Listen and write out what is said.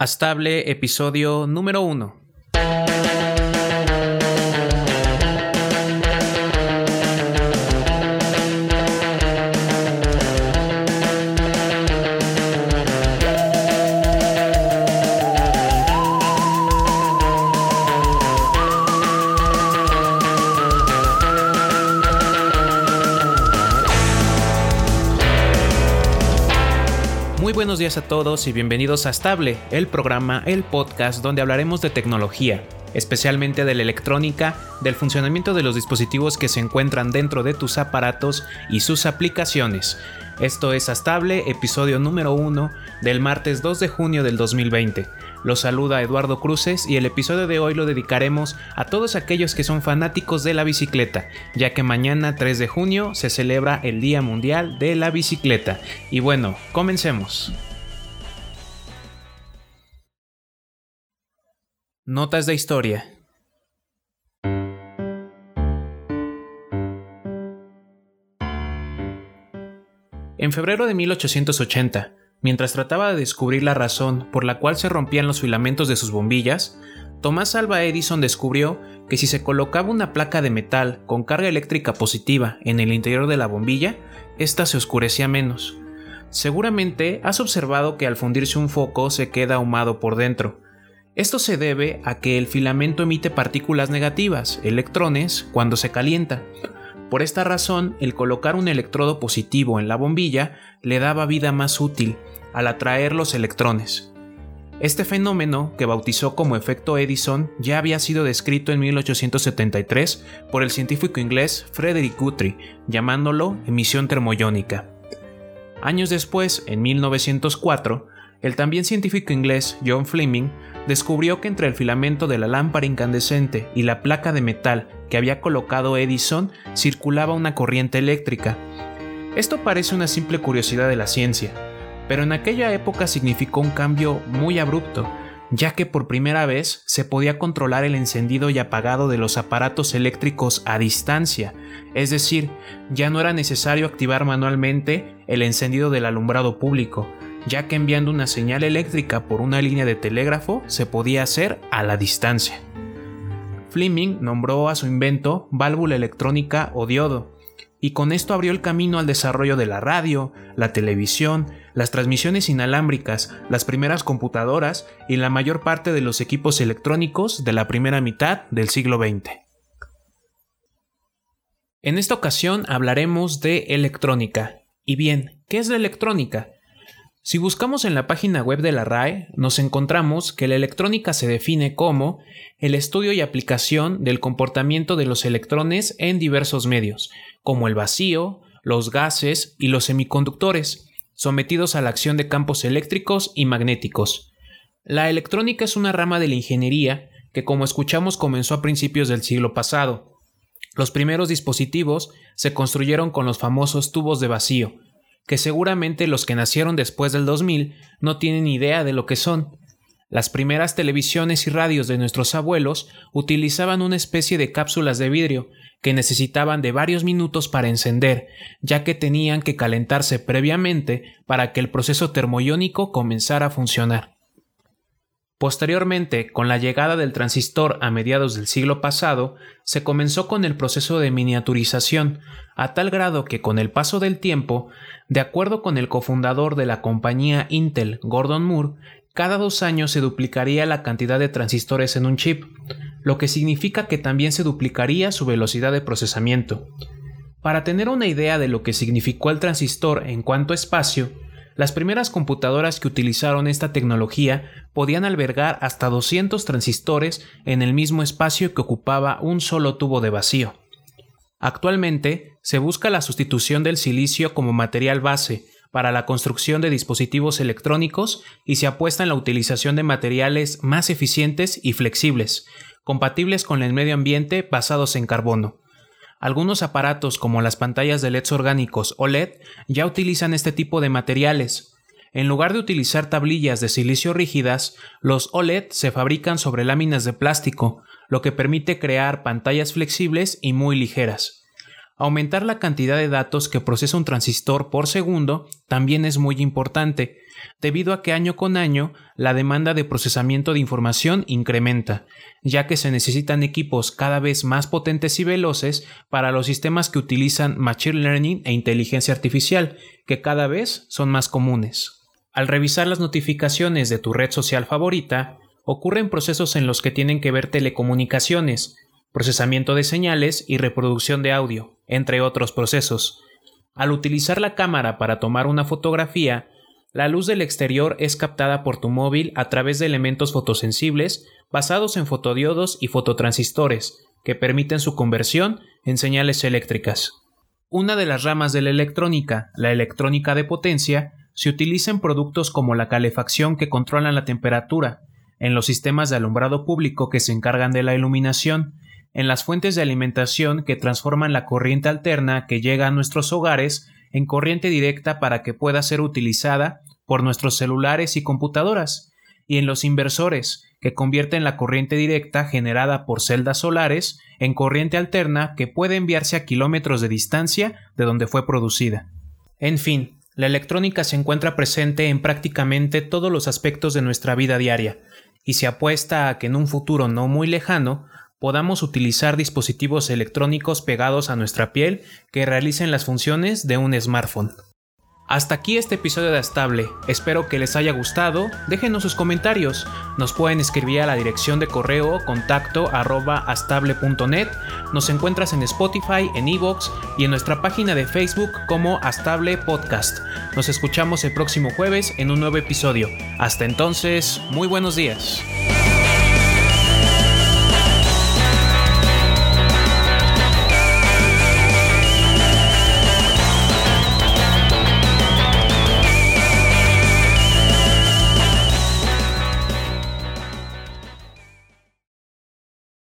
Astable, episodio número 1. Muy buenos días a todos y bienvenidos a Stable, el programa, el podcast donde hablaremos de tecnología, especialmente de la electrónica, del funcionamiento de los dispositivos que se encuentran dentro de tus aparatos y sus aplicaciones. Esto es Astable, episodio número 1 del martes 2 de junio del 2020. Los saluda Eduardo Cruces y el episodio de hoy lo dedicaremos a todos aquellos que son fanáticos de la bicicleta, ya que mañana 3 de junio se celebra el Día Mundial de la Bicicleta. Y bueno, comencemos. Notas de historia. En febrero de 1880, mientras trataba de descubrir la razón por la cual se rompían los filamentos de sus bombillas, Thomas Alva Edison descubrió que si se colocaba una placa de metal con carga eléctrica positiva en el interior de la bombilla, ésta se oscurecía menos. Seguramente has observado que al fundirse un foco se queda ahumado por dentro. Esto se debe a que el filamento emite partículas negativas, electrones, cuando se calienta. Por esta razón, el colocar un electrodo positivo en la bombilla le daba vida más útil al atraer los electrones. Este fenómeno, que bautizó como efecto Edison, ya había sido descrito en 1873 por el científico inglés Frederick Guthrie, llamándolo emisión termoiónica. Años después, en 1904, el también científico inglés John Fleming descubrió que entre el filamento de la lámpara incandescente y la placa de metal que había colocado Edison circulaba una corriente eléctrica. Esto parece una simple curiosidad de la ciencia, pero en aquella época significó un cambio muy abrupto, ya que por primera vez se podía controlar el encendido y apagado de los aparatos eléctricos a distancia, es decir, ya no era necesario activar manualmente el encendido del alumbrado público, ya que enviando una señal eléctrica por una línea de telégrafo se podía hacer a la distancia. Fleming nombró a su invento válvula electrónica o diodo, y con esto abrió el camino al desarrollo de la radio, la televisión, las transmisiones inalámbricas, las primeras computadoras y la mayor parte de los equipos electrónicos de la primera mitad del siglo XX. En esta ocasión hablaremos de electrónica. Y bien, ¿qué es la electrónica? Si buscamos en la página web de la RAE, nos encontramos que la electrónica se define como el estudio y aplicación del comportamiento de los electrones en diversos medios, como el vacío, los gases y los semiconductores, sometidos a la acción de campos eléctricos y magnéticos. La electrónica es una rama de la ingeniería que, como escuchamos, comenzó a principios del siglo pasado. Los primeros dispositivos se construyeron con los famosos tubos de vacío, que seguramente los que nacieron después del 2000 no tienen idea de lo que son. Las primeras televisiones y radios de nuestros abuelos utilizaban una especie de cápsulas de vidrio que necesitaban de varios minutos para encender, ya que tenían que calentarse previamente para que el proceso termoiónico comenzara a funcionar. Posteriormente, con la llegada del transistor a mediados del siglo pasado, se comenzó con el proceso de miniaturización, a tal grado que con el paso del tiempo, de acuerdo con el cofundador de la compañía Intel, Gordon Moore, cada dos años se duplicaría la cantidad de transistores en un chip, lo que significa que también se duplicaría su velocidad de procesamiento. Para tener una idea de lo que significó el transistor en cuanto a espacio, las primeras computadoras que utilizaron esta tecnología podían albergar hasta 200 transistores en el mismo espacio que ocupaba un solo tubo de vacío. Actualmente se busca la sustitución del silicio como material base para la construcción de dispositivos electrónicos y se apuesta en la utilización de materiales más eficientes y flexibles, compatibles con el medio ambiente basados en carbono. Algunos aparatos como las pantallas de LEDs orgánicos o LED ya utilizan este tipo de materiales. En lugar de utilizar tablillas de silicio rígidas, los OLED se fabrican sobre láminas de plástico, lo que permite crear pantallas flexibles y muy ligeras. Aumentar la cantidad de datos que procesa un transistor por segundo también es muy importante, debido a que año con año la demanda de procesamiento de información incrementa, ya que se necesitan equipos cada vez más potentes y veloces para los sistemas que utilizan Machine Learning e inteligencia artificial, que cada vez son más comunes. Al revisar las notificaciones de tu red social favorita, ocurren procesos en los que tienen que ver telecomunicaciones, procesamiento de señales y reproducción de audio, entre otros procesos. Al utilizar la cámara para tomar una fotografía, la luz del exterior es captada por tu móvil a través de elementos fotosensibles basados en fotodiodos y fototransistores, que permiten su conversión en señales eléctricas. Una de las ramas de la electrónica, la electrónica de potencia, se utiliza en productos como la calefacción que controlan la temperatura, en los sistemas de alumbrado público que se encargan de la iluminación, en las fuentes de alimentación que transforman la corriente alterna que llega a nuestros hogares en corriente directa para que pueda ser utilizada por nuestros celulares y computadoras, y en los inversores, que convierten la corriente directa generada por celdas solares en corriente alterna que puede enviarse a kilómetros de distancia de donde fue producida. En fin, la electrónica se encuentra presente en prácticamente todos los aspectos de nuestra vida diaria, y se apuesta a que en un futuro no muy lejano podamos utilizar dispositivos electrónicos pegados a nuestra piel que realicen las funciones de un smartphone. Hasta aquí este episodio de Astable, espero que les haya gustado, déjenos sus comentarios, nos pueden escribir a la dirección de correo contacto arroba nos encuentras en Spotify, en Evox y en nuestra página de Facebook como Astable Podcast. Nos escuchamos el próximo jueves en un nuevo episodio. Hasta entonces, muy buenos días.